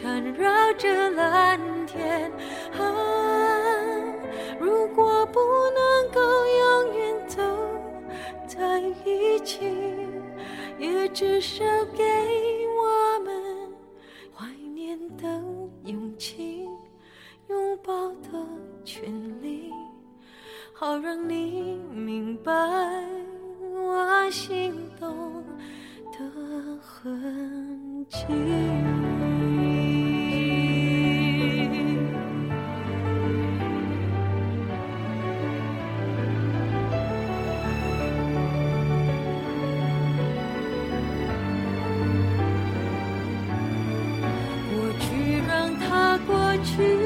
缠绕着蓝天。去。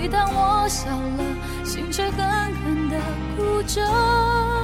每当我笑了，心却狠狠的哭着。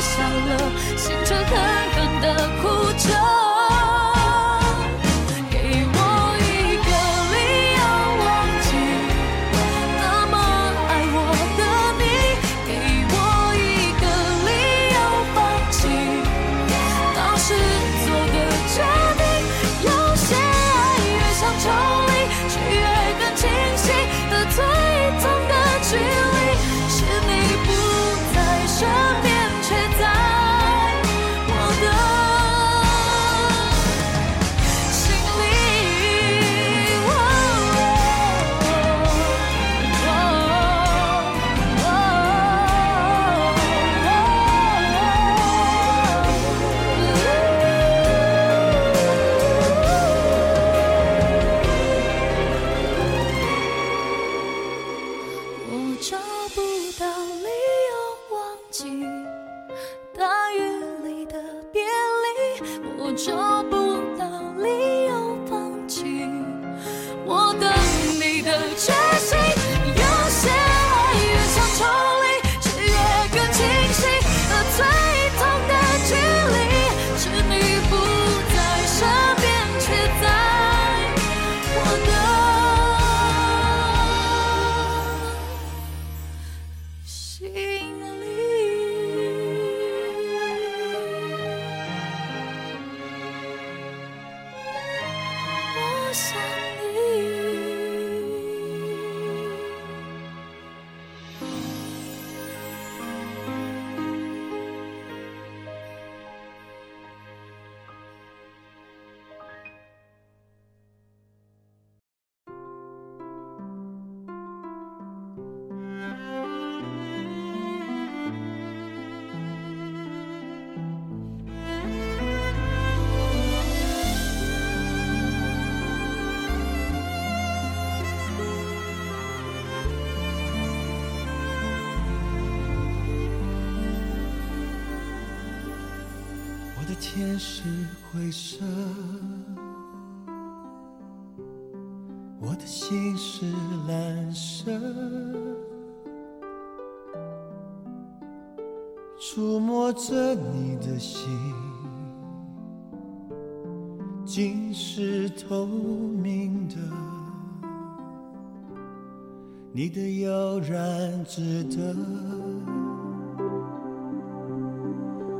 笑了，心却狠狠的哭着。天是灰色，我的心是蓝色，触摸着你的心，竟是透明的，你的悠然自得。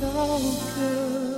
高歌。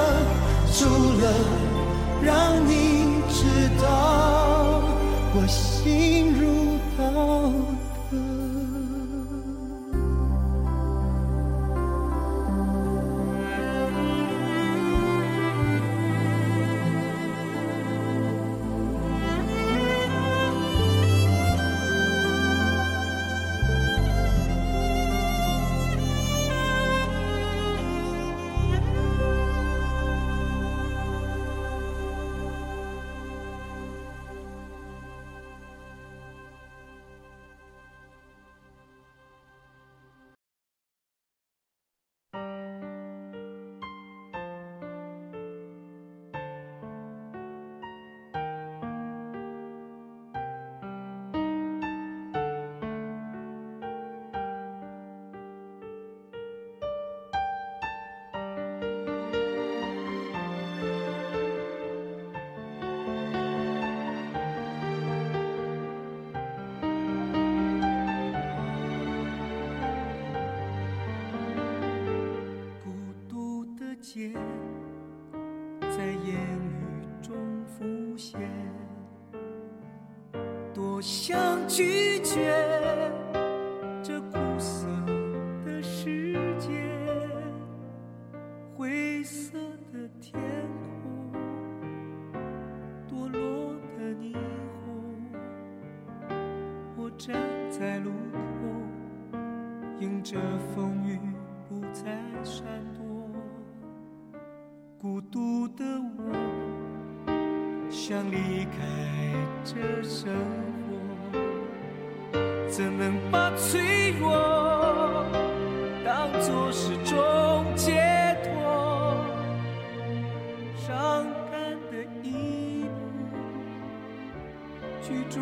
让你知道，我心如刀。在烟雨中浮现，多想拒绝这苦涩的世界，灰色的天空，堕落的霓虹，我站在路口，迎着风雨，不再闪躲。孤独的我，想离开这生活，怎能把脆弱当作是种解脱？伤感的一幕，剧中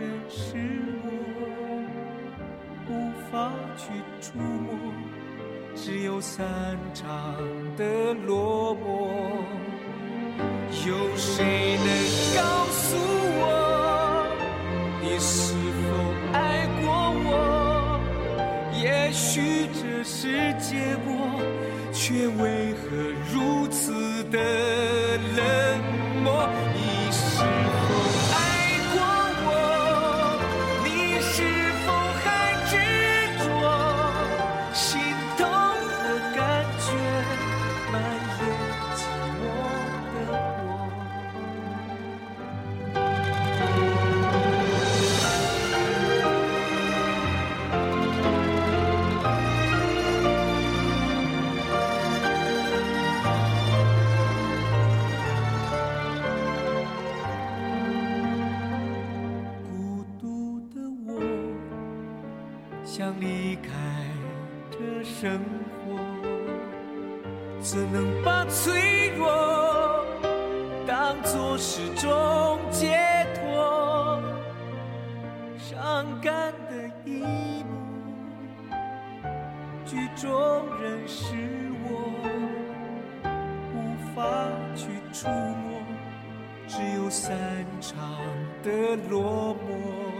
人是我，无法去触摸。只有散场的落寞，有谁能告诉我，你是否爱过我？也许这是结果，却为何如此的冷？的一幕，剧中人是我，无法去触摸，只有散场的落寞。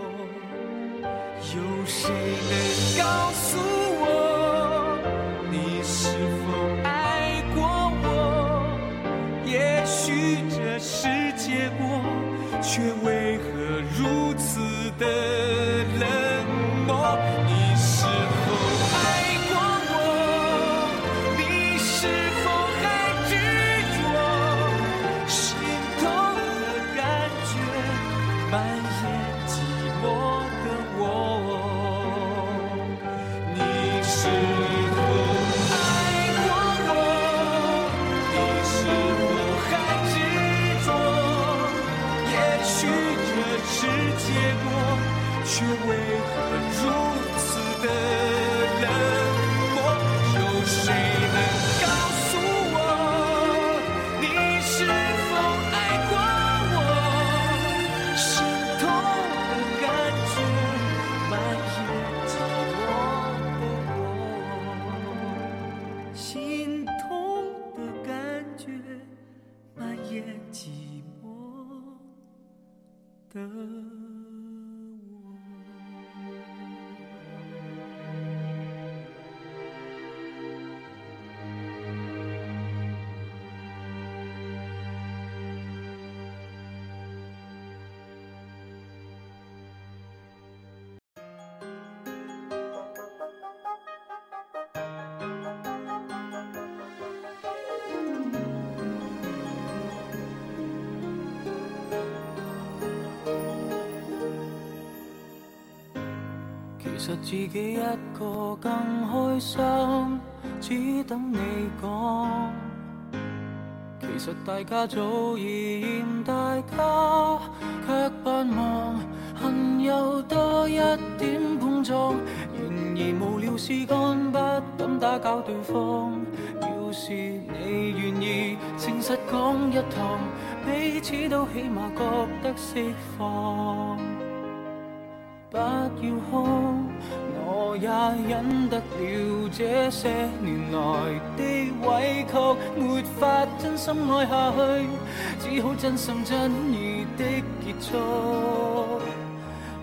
有谁能告诉我，你是否爱过我？也许这是结果，却为何如此的？白。的。其实自己一个更开心，只等你讲。其实大家早已厌大家，却盼望恨有多一点碰撞。然而无聊事干，不敢打搅对方。要是你愿意，诚实讲一趟，彼此都起码觉得释放。不要哭，我也忍得了这些年来的委曲，没法真心爱下去，只好真心真意的结束。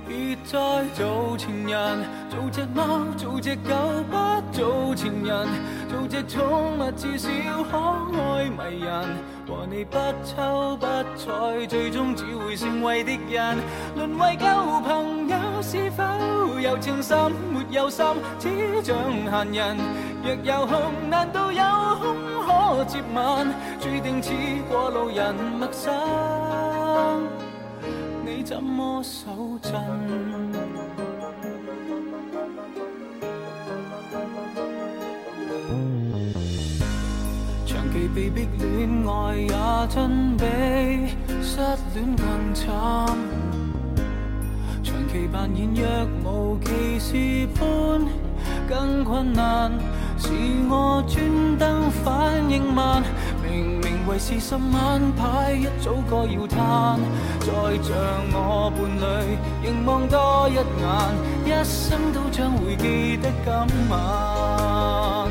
别再做情人，做只猫，做只狗，不做情人，做只宠物，至少可爱迷人。和你不抽不睬，最终只会成为敌人，沦为旧朋友。是否有情心没有心，只像闲人。若有空，难道有空可接吻？注定似过路人，陌生，你怎么手震？长期被逼恋爱，也真比失恋更惨。其扮演若无其事般，更困难是我专登反应慢。明明为是十晚派，一早该要叹。再像我伴侣凝望多一眼，一生都将会记得今晚。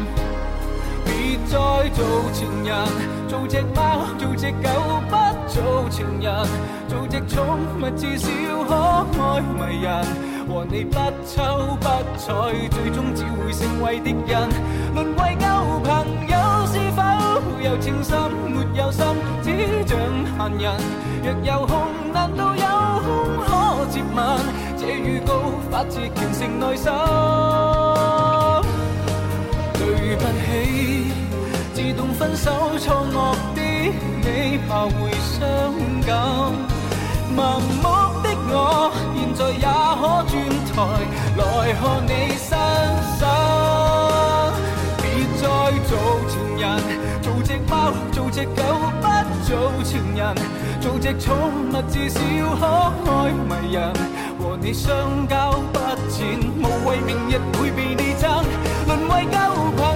别再做情人，做只猫，做只狗。做情人，做只宠物，至少可爱迷人。和你不瞅不睬，最终只会成为敌人。沦为旧朋友，是否有情深？没有心，只像闲人。若有空，难道有空可接吻？这预告发自虔诚内心。对不起，自动分手，错愕的你，会。盲目的我，现在也可转台来看你身影。别再做情人，做只猫，做只狗，不做情人，做只宠物，至少可爱迷人。和你相交不浅，无谓明日会被你憎，沦为交朋。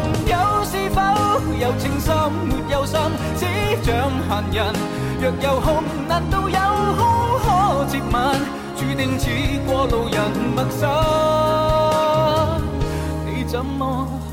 有情心没有心，只像闲人。若有空，难道有空可接吻？注定似过路人，陌生。你怎么？